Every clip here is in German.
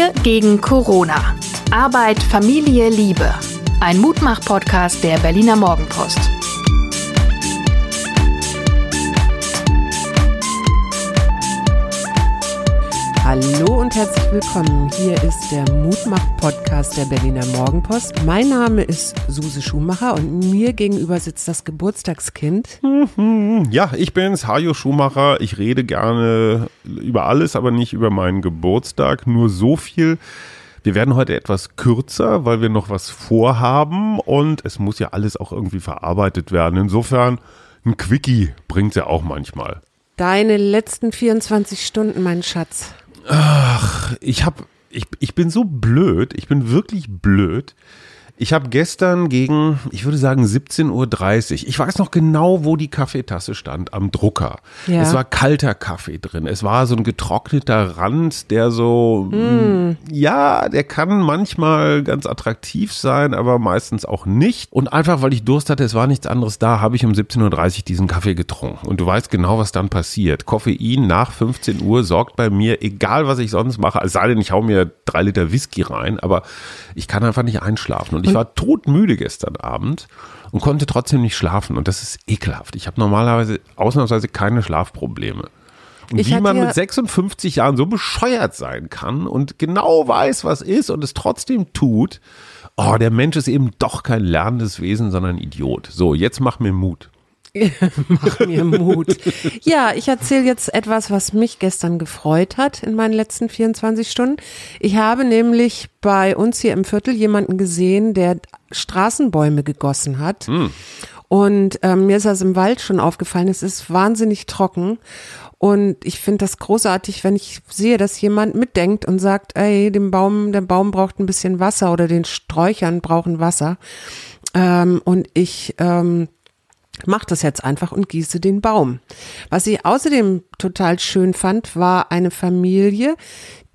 Wir gegen Corona. Arbeit, Familie, Liebe. Ein Mutmach-Podcast der Berliner Morgenpost. Hallo und herzlich willkommen. Hier ist der Mutmach-Podcast der Berliner Morgenpost. Mein Name ist Suse Schumacher und mir gegenüber sitzt das Geburtstagskind. Ja, ich bin's, Hajo Schumacher. Ich rede gerne über alles, aber nicht über meinen Geburtstag. Nur so viel. Wir werden heute etwas kürzer, weil wir noch was vorhaben und es muss ja alles auch irgendwie verarbeitet werden. Insofern, ein Quickie bringt's ja auch manchmal. Deine letzten 24 Stunden, mein Schatz. Ach, ich hab, ich, ich bin so blöd, ich bin wirklich blöd. Ich habe gestern gegen, ich würde sagen 17.30 Uhr, ich weiß noch genau, wo die Kaffeetasse stand, am Drucker. Ja. Es war kalter Kaffee drin. Es war so ein getrockneter Rand, der so, mm. ja, der kann manchmal ganz attraktiv sein, aber meistens auch nicht. Und einfach, weil ich Durst hatte, es war nichts anderes da, habe ich um 17.30 Uhr diesen Kaffee getrunken. Und du weißt genau, was dann passiert. Koffein nach 15 Uhr sorgt bei mir, egal was ich sonst mache, es sei denn, ich hau mir drei Liter Whisky rein, aber ich kann einfach nicht einschlafen. Und ich war todmüde gestern Abend und konnte trotzdem nicht schlafen. Und das ist ekelhaft. Ich habe normalerweise ausnahmsweise keine Schlafprobleme. Und Ich wie man mit 56 Jahren so bescheuert sein kann und genau weiß, was ist und es trotzdem tut. Oh, der Mensch ist eben doch kein lernendes Wesen, sondern ein Idiot. So, jetzt mach mir Mut. Mach mir Mut. Ja, ich erzähle jetzt etwas, was mich gestern gefreut hat in meinen letzten 24 Stunden. Ich habe nämlich bei uns hier im Viertel jemanden gesehen, der Straßenbäume gegossen hat. Und ähm, mir ist das im Wald schon aufgefallen. Es ist wahnsinnig trocken. Und ich finde das großartig, wenn ich sehe, dass jemand mitdenkt und sagt, ey, dem Baum, der Baum braucht ein bisschen Wasser oder den Sträuchern brauchen Wasser. Ähm, und ich ähm, mach das jetzt einfach und gieße den Baum. Was ich außerdem total schön fand, war eine Familie,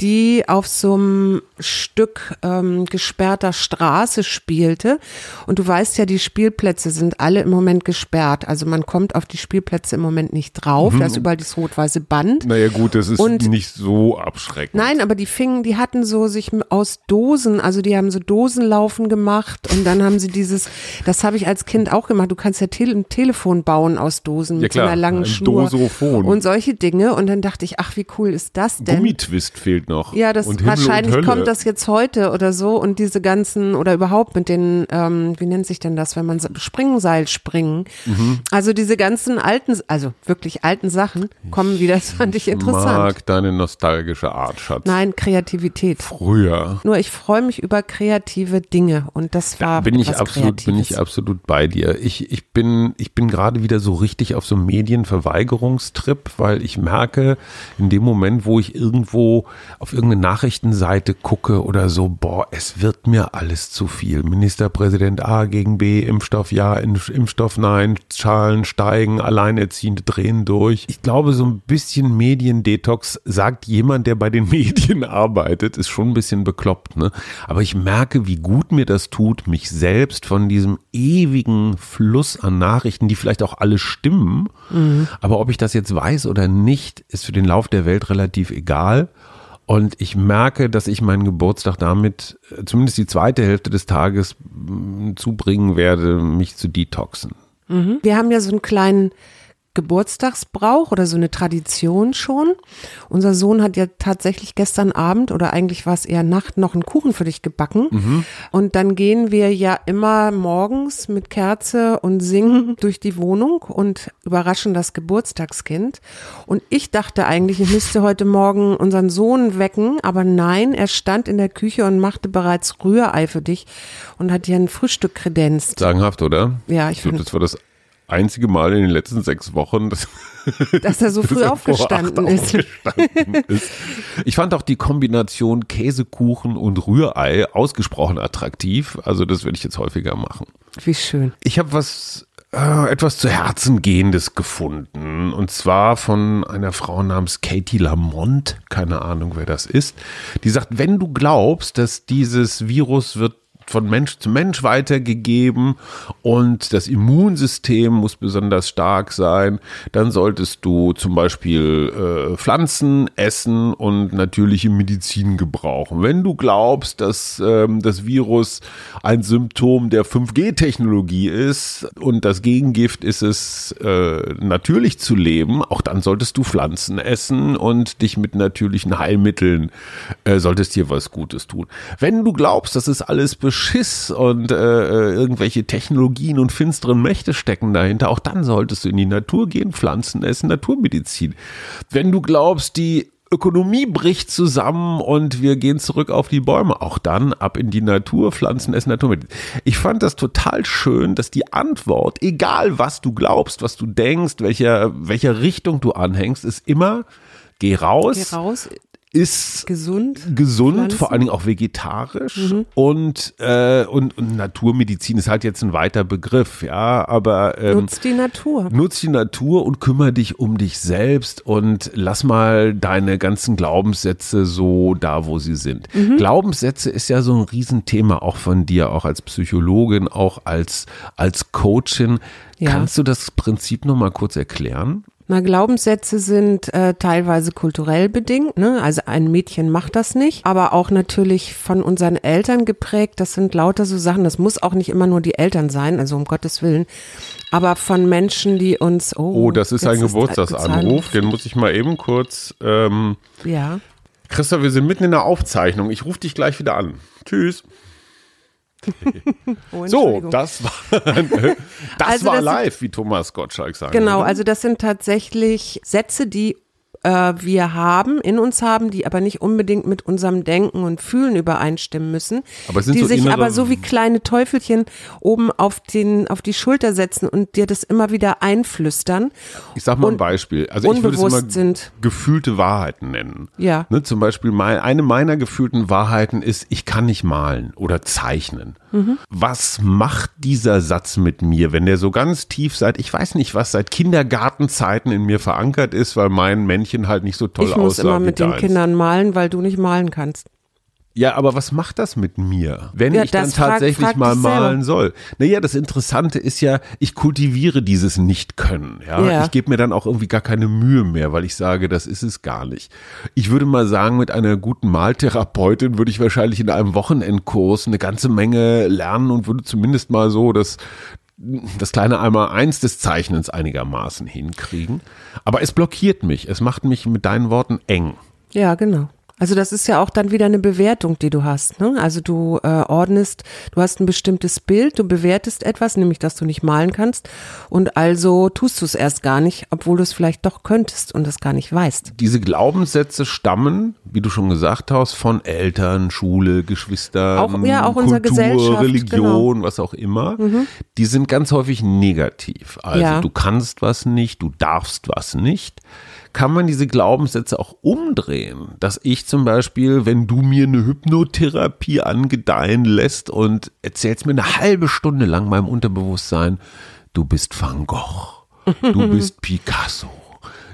die auf so einem Stück ähm, gesperrter Straße spielte. Und du weißt ja, die Spielplätze sind alle im Moment gesperrt. Also man kommt auf die Spielplätze im Moment nicht drauf. Da ist überall das rot-weiße Band. Naja, gut, das ist Und- nicht so abschreckend. Nein, aber die fingen, die hatten so sich aus Dosen, also die haben so Dosenlaufen gemacht und dann haben sie dieses, das habe ich als Kind auch gemacht. Du kannst ja Tele ein Telefon bauen aus Dosen Ja, mit klar, so einer langen ein Schnur Dosophon. und solche Dinge. Und dann dachte ich, ach, wie cool ist das denn? Gummitwist fehlt noch. Ja, das Und wahrscheinlich kommt das jetzt heute oder so und diese ganzen oder überhaupt mit den, ähm, wie nennt sich denn das, wenn man Springseil springen. Mhm. Also diese ganzen alten, also wirklich alten Sachen kommen wieder. Das fand ich interessant. mag deine nostalgische Art, Schatz. Nein, Kreativität. Früher. Nur ich freue mich über kreative Dinge und das war bin ich absolut, bin ich Kreatives. absolut bei dir. Ich, ich bin, ich bin gerade wieder so richtig auf so einem Medienverweigerungstrip, weil ich merke, in dem Moment, wo ich irgendwo auf irgendeine Nachrichtenseite gucke oder so, boah, es wird mir alles zu viel. Ministerpräsident A gegen B, Impfstoff ja, Impf- Impfstoff nein, Zahlen steigen, Alleinerziehende drehen durch. Ich glaube, so ein bisschen Mediendetox sagt jemand, der bei den Medien arbeitet, ist schon ein bisschen bekloppt, ne? Aber ich merke, wie gut mir das tut, mich selbst von diesem ewigen Fluss an Nachrichten, die vielleicht auch alle stimmen, aber ob ich das jetzt weiß oder nicht, ist für den Lauf der Welt relativ egal. Und ich merke, dass ich meinen Geburtstag damit, äh, zumindest die zweite Hälfte des Tages, zubringen werde, mich zu detoxen. Wir haben ja so einen kleinen Geburtstagsbrauch oder so eine Tradition schon. Unser Sohn hat ja tatsächlich gestern Abend oder eigentlich war es eher Nacht noch einen Kuchen für dich gebacken. Und dann gehen wir ja immer morgens mit Kerze und singen durch die Wohnung und überraschen das Geburtstagskind. Und ich dachte eigentlich, ich müsste heute Morgen unseren Sohn wecken, aber nein, er stand in der Küche und machte bereits Rührei für dich und hat dir ein Frühstück kredenzt. Sagenhaft, oder? Ja, ich ich glaube, find- das war das einzige Mal in den letzten sechs Wochen, dass, Dass er so früh er aufgestanden ist. aufgestanden ist. Ich fand auch die Kombination Käsekuchen und Rührei ausgesprochen attraktiv. Also das werde ich jetzt häufiger machen. Wie schön. Ich habe was äh, etwas zu Herzen gehendes gefunden und zwar von einer Frau namens Katie Lamont, keine Ahnung wer das ist, die sagt, wenn du glaubst, dass dieses Virus wird von Mensch zu Mensch weitergegeben und das Immunsystem muss besonders stark sein. Dann solltest du zum Beispiel äh, Pflanzen essen und natürliche Medizin gebrauchen. Wenn du glaubst, dass ähm, das Virus ein Symptom der 5G-Technologie ist und das Gegengift ist es, äh, natürlich zu leben, auch dann solltest du Pflanzen essen und dich mit natürlichen Heilmitteln äh, solltest dir was Gutes tun. Wenn du glaubst, das ist alles Beschiss und äh, äh, irgendwelche Technologien und finsteren Mächte stecken dahinter, auch dann solltest du in die Natur gehen, Pflanzen essen, Naturmedizin. Wenn du glaubst, die Ökonomie bricht zusammen und wir gehen zurück auf die Bäume. Auch dann ab in die Natur, Pflanzen essen Naturmedizin. Ich fand das total schön, dass die Antwort, egal was du glaubst, was du denkst, welcher, welcher Richtung du anhängst, ist immer, geh raus. Geh raus, ist gesund, gesund, Pflanzen. vor allen Dingen auch vegetarisch Mhm. und, äh, und, und Naturmedizin ist halt jetzt ein weiter Begriff, ja, aber ähm, nutzt die Natur. nutz die Natur und kümmere dich um dich selbst und lass mal deine ganzen Glaubenssätze so da, wo sie sind. Mhm. Glaubenssätze ist ja so ein Riesenthema auch von dir, auch als Psychologin, auch als, als Coachin. Ja. Kannst du das Prinzip nochmal kurz erklären? Na, Glaubenssätze sind äh, teilweise kulturell bedingt, ne? Also ein Mädchen macht das nicht, aber auch natürlich von unseren Eltern geprägt. Das sind lauter so Sachen, das muss auch nicht immer nur die Eltern sein, also um Gottes Willen. Aber von Menschen, die uns. Oh, Oh, das ist ein Geburtstagsanruf, den muss ich mal eben kurz. Ähm, Ja. Christoph, wir sind mitten in der Aufzeichnung. Ich rufe dich gleich wieder an. Tschüss. Oh, So, das war, das Also war das sind- live, wie Thomas Gottschalk sagt. Genau, also das sind tatsächlich Sätze, die äh, wir haben, in uns haben, die aber nicht unbedingt mit unserem Denken und Fühlen übereinstimmen müssen, die so sich aber so wie kleine Teufelchen oben auf den auf die Schulter setzen und dir das immer wieder einflüstern. Ich sag mal ein Beispiel. Also ich würde es immer sind. gefühlte Wahrheiten nennen. Ja. Ne, zum Beispiel mein, eine meiner gefühlten Wahrheiten ist, ich kann nicht malen oder zeichnen. Mhm. Was macht dieser Satz mit mir, wenn der so ganz tief seit, ich weiß nicht was, seit Kindergartenzeiten in mir verankert ist, weil mein Männchen halt nicht so toll ich muss aussah immer mit den deins. Kindern malen, weil du nicht malen kannst. Ja, aber was macht das mit mir, wenn Ja, ich dann das frag- tatsächlich frag mal malen soll? Naja, das Interessante ist ja, ich kultiviere dieses Nicht-Können. Ja? Ja. Ich gebe mir dann auch irgendwie gar keine Mühe mehr, weil ich sage, das ist es gar nicht. Ich würde mal sagen, mit einer guten Maltherapeutin würde ich wahrscheinlich in einem Wochenendkurs eine ganze Menge lernen und würde zumindest mal so das das kleine einmal eins des Zeichnens einigermaßen hinkriegen. Aber es blockiert mich. Es macht mich mit deinen Worten eng. Ja, genau. Also das ist ja auch dann wieder eine Bewertung, die du hast. Ne? Also du äh, ordnest, du hast ein bestimmtes Bild, du bewertest etwas, nämlich dass du nicht malen kannst und also tust du es erst gar nicht, obwohl du es vielleicht doch könntest und es gar nicht weißt. Diese Glaubenssätze stammen, wie du schon gesagt hast, von Eltern, Schule, Geschwistern, Auch- ja, auch Kultur, Gesellschaft, genau. Religion, was auch immer. Die sind ganz häufig negativ. Also Ja. du kannst was nicht, du darfst was nicht. Kann man diese Glaubenssätze auch umdrehen, dass ich zum Beispiel, wenn du mir eine Hypnotherapie angedeihen lässt und erzählst mir eine halbe Stunde lang meinem Unterbewusstsein, du bist Van Gogh, du bist Picasso,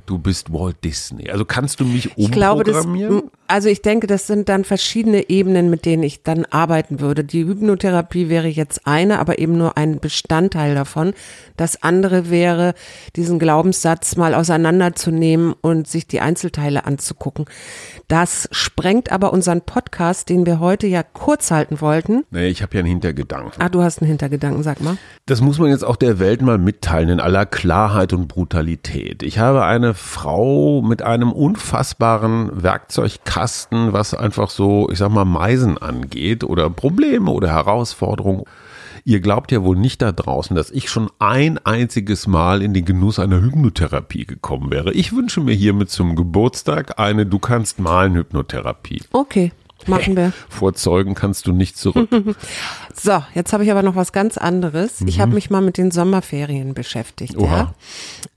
du bist Walt Disney. Also kannst du mich Ich glaube, das, umprogrammieren? Also ich denke, das sind dann verschiedene Ebenen, mit denen ich dann arbeiten würde. Die Hypnotherapie wäre jetzt eine, aber eben nur ein Bestandteil davon. Das andere wäre, diesen Glaubenssatz mal auseinanderzunehmen und sich die Einzelteile anzugucken. Das sprengt aber unseren Podcast, den wir heute ja kurz halten wollten. Nee, ich habe ja einen Hintergedanken. Ah, du hast einen Hintergedanken, sag mal. Das muss man jetzt auch der Welt mal mitteilen in aller Klarheit und Brutalität. Ich habe eine Frau mit einem unfassbaren Werkzeugkasten, was einfach so, ich sag mal, Meisen angeht oder Probleme oder Herausforderungen. Ihr glaubt ja wohl nicht da draußen, dass ich schon ein einziges Mal in den Genuss einer Hypnotherapie gekommen wäre. Ich wünsche mir hiermit zum Geburtstag eine Du kannst malen Hypnotherapie. Okay, machen wir. Vor Zeugen kannst du nicht zurück. So, jetzt habe ich aber noch was ganz anderes. Ich habe mich mal mit den Sommerferien beschäftigt. Mhm. Oha.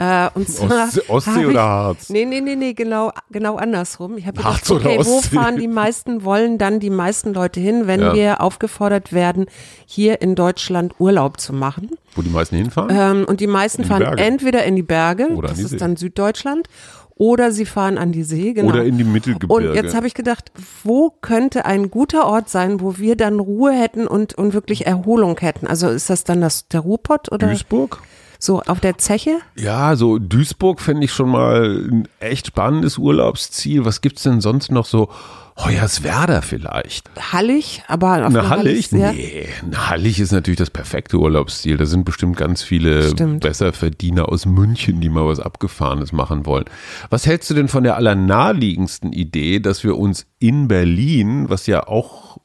Ja. Äh, und zwar Ostsee- Ostsee oder Harz? Nee, nee, nee, nee, genau, genau andersrum. Ich habe gedacht, okay, wo fahren die meisten, wollen dann die meisten Leute hin, wenn Ja. wir aufgefordert werden, hier in Deutschland Urlaub zu machen? Wo die meisten hinfahren? Ähm, und die meisten die fahren Berge. entweder in die Berge, Oder das ist See. dann Süddeutschland, oder sie fahren an die See, genau. Oder in die Mittelgebirge. Und jetzt habe ich gedacht, wo könnte ein guter Ort sein, wo wir dann Ruhe hätten und, und wirklich Erholung hätten? Also ist das dann das, der Ruhrpott oder Duisburg? so auf der Zeche? Ja, so Duisburg fände ich schon mal ein echt spannendes Urlaubsziel. Was gibt's denn sonst noch so? Hoyerswerda vielleicht. Hallig, aber auf einer Hallig? ja. Nee, Hallig ist natürlich das perfekte Urlaubsziel. Da sind bestimmt ganz viele Stimmt. Besserverdiener aus München, die mal was Abgefahrenes machen wollen. Was hältst du denn von der allernaheliegendsten Idee, dass wir uns in Berlin, was ja auch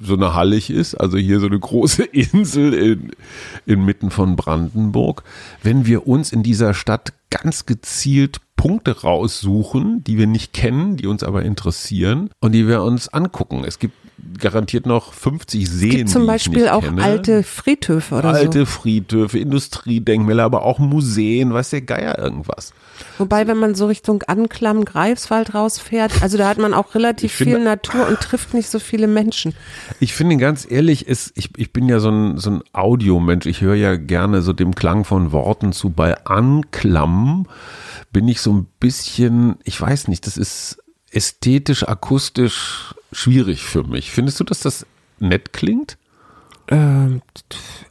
so eine Hallig ist, also hier so eine große Insel in, inmitten von Brandenburg, wenn wir uns in dieser Stadt ganz gezielt Punkte raussuchen, die wir nicht kennen, die uns aber interessieren und die wir uns angucken. Es gibt garantiert noch 50 Seen. Es gibt zum Beispiel auch kenne. alte Friedhöfe oder alte so. Friedhöfe, Industriedenkmäler, aber auch Museen, weiß der Geier irgendwas. Wobei, wenn man so Richtung Anklam, Greifswald rausfährt, also da hat man auch relativ Ich finde- viel Natur und trifft nicht so viele Menschen. Ich finde ganz ehrlich, ist, ich, ich bin ja so ein, so ein Audiomensch. Ich höre ja gerne so dem Klang von Worten zu. Bei Anklam bin ich so ein bisschen, ich weiß nicht, das ist ästhetisch, akustisch schwierig für mich. Findest du, dass das nett klingt? Ähm,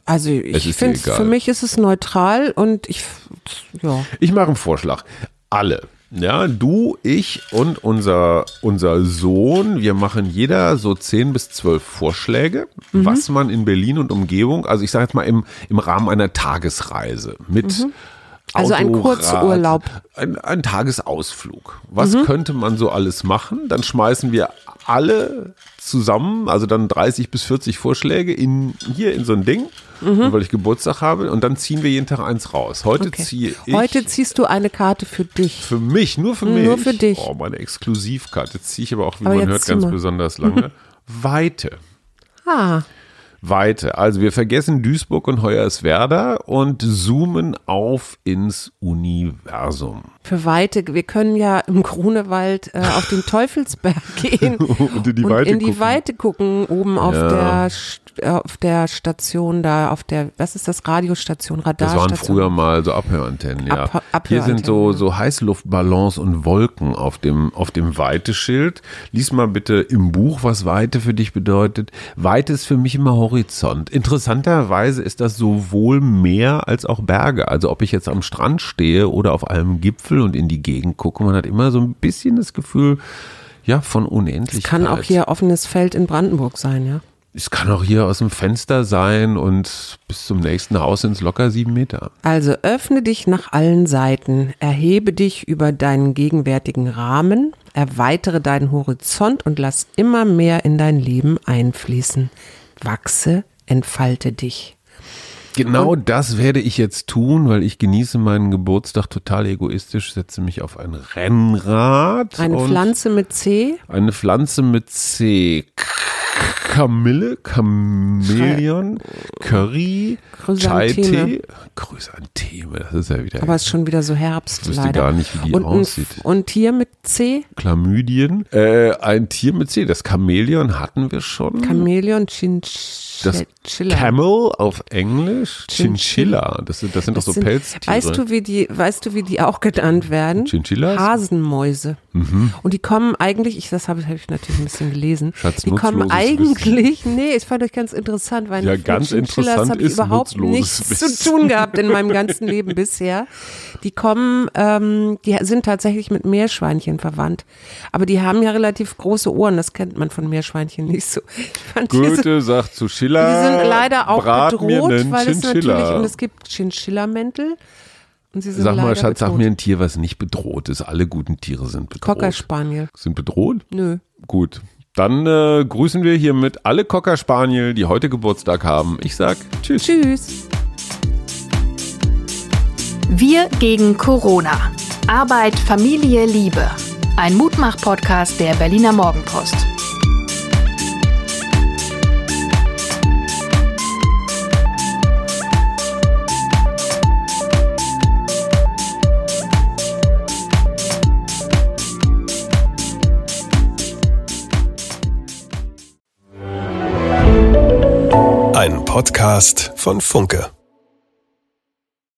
also ich finde, für mich ist es neutral und ich, ja. Ich mache einen Vorschlag. Alle. Ja, du, ich und unser, unser Sohn, wir machen jeder so 10 bis 12 Vorschläge, Mhm. was man in Berlin und Umgebung, also ich sage jetzt mal im, im Rahmen einer Tagesreise mit Also ein Kurzurlaub. Mhm. Ein, ein Tagesausflug. Was könnte man so alles machen? Dann schmeißen wir alle zusammen, also dann 30 bis 40 Vorschläge in, hier in so ein Ding, weil ich Geburtstag habe und dann ziehen wir jeden Tag eins raus. Heute Mhm. Okay. ziehe ich Heute ziehst du eine Karte für dich. für mich, nur für mich. Nur für dich. Oh, meine Exklusivkarte. Jetzt ziehe ich aber auch, wie Aber man hört, ganz besonders lange. Weite. Ah, Weite. Also wir vergessen Duisburg und Hoyerswerda und zoomen auf ins Universum. für Weite. Wir können ja im Grunewald äh, auf den Teufelsberg gehen Und in die und Weite in die gucken. Weite gucken, oben auf Ja. der St- äh, auf der Station da, auf der, was ist das, Radiostation, Das Radarstation. waren früher mal so Abhörantennen, ja. Ab- Hier sind so, Abhörantennen, so Heißluftballons und Wolken auf dem, auf dem Weiteschild. Lies mal bitte im Buch, was Weite für dich bedeutet. Weite ist für mich immer Horizont. Interessanterweise ist das sowohl Meer als auch Berge. Also ob ich jetzt am Strand stehe oder auf einem Gipfel und in die Gegend gucke, man hat immer so ein bisschen das Gefühl, ja, von Unendlichkeit. Kann auch hier offenes Feld in Brandenburg sein, ja. Es kann auch hier aus dem Fenster sein und bis zum nächsten Haus sind es locker sieben Meter. Also öffne dich nach allen Seiten, erhebe dich über deinen gegenwärtigen Rahmen, erweitere deinen Horizont und lass immer mehr in dein Leben einfließen. Wachse, entfalte dich. Genau das werde ich jetzt tun, weil ich genieße meinen Geburtstag total egoistisch, setze mich auf ein Rennrad. Eine und Pflanze mit C, Eine Pflanze mit C. Kamille, Chamäleon, Curry. Chai-Tee. Chrysantheme, das ist ja wieder. aber es ist schon wieder so Herbst Ich wüsste leider. gar nicht, wie die und, ein- aussieht. und hier mit C, Chlamydien. Äh, ein Tier mit C. Das Chamäleon hatten wir schon. Chamäleon, das Chinchilla. Camel auf Englisch. Chinchilla. Das sind, das sind doch so sind- Pelztiere. Weißt du, wie die, weißt du, wie die auch genannt werden? Chinchillas? Mhm. Hasenmäuse. Und die kommen eigentlich, ich, das habe hab ich natürlich ein bisschen gelesen. Schatz, die kommen nutzloses eigentlich, nee, ich fand euch ganz interessant, weil Ja, mit ganz interessant habe ich überhaupt nichts Wissen. zu tun gehabt in meinem ganzen Leben bisher. Die kommen, ähm, die sind tatsächlich mit Meerschweinchen verwandt. Aber die haben ja relativ große Ohren, das kennt man von Meerschweinchen nicht so. Goethe sagt zu Schiller. die sind leider auch bedroht, weil es natürlich, und es gibt Chinchilla-Mäntel. Und sie sind Sag mal, Schatz, sag bedroht. mir ein Tier, was nicht bedroht ist. Alle guten Tiere sind bedroht. Cocker Spaniel. Sind bedroht? Nö. Gut. Dann äh, grüßen wir hiermit alle Cocker Spaniel, die heute Geburtstag haben. Ich sag Tschüss. Tschüss. Wir gegen Corona. Arbeit, Familie, Liebe. Ein Mutmach-Podcast der Berliner Morgenpost. Podcast von Funke.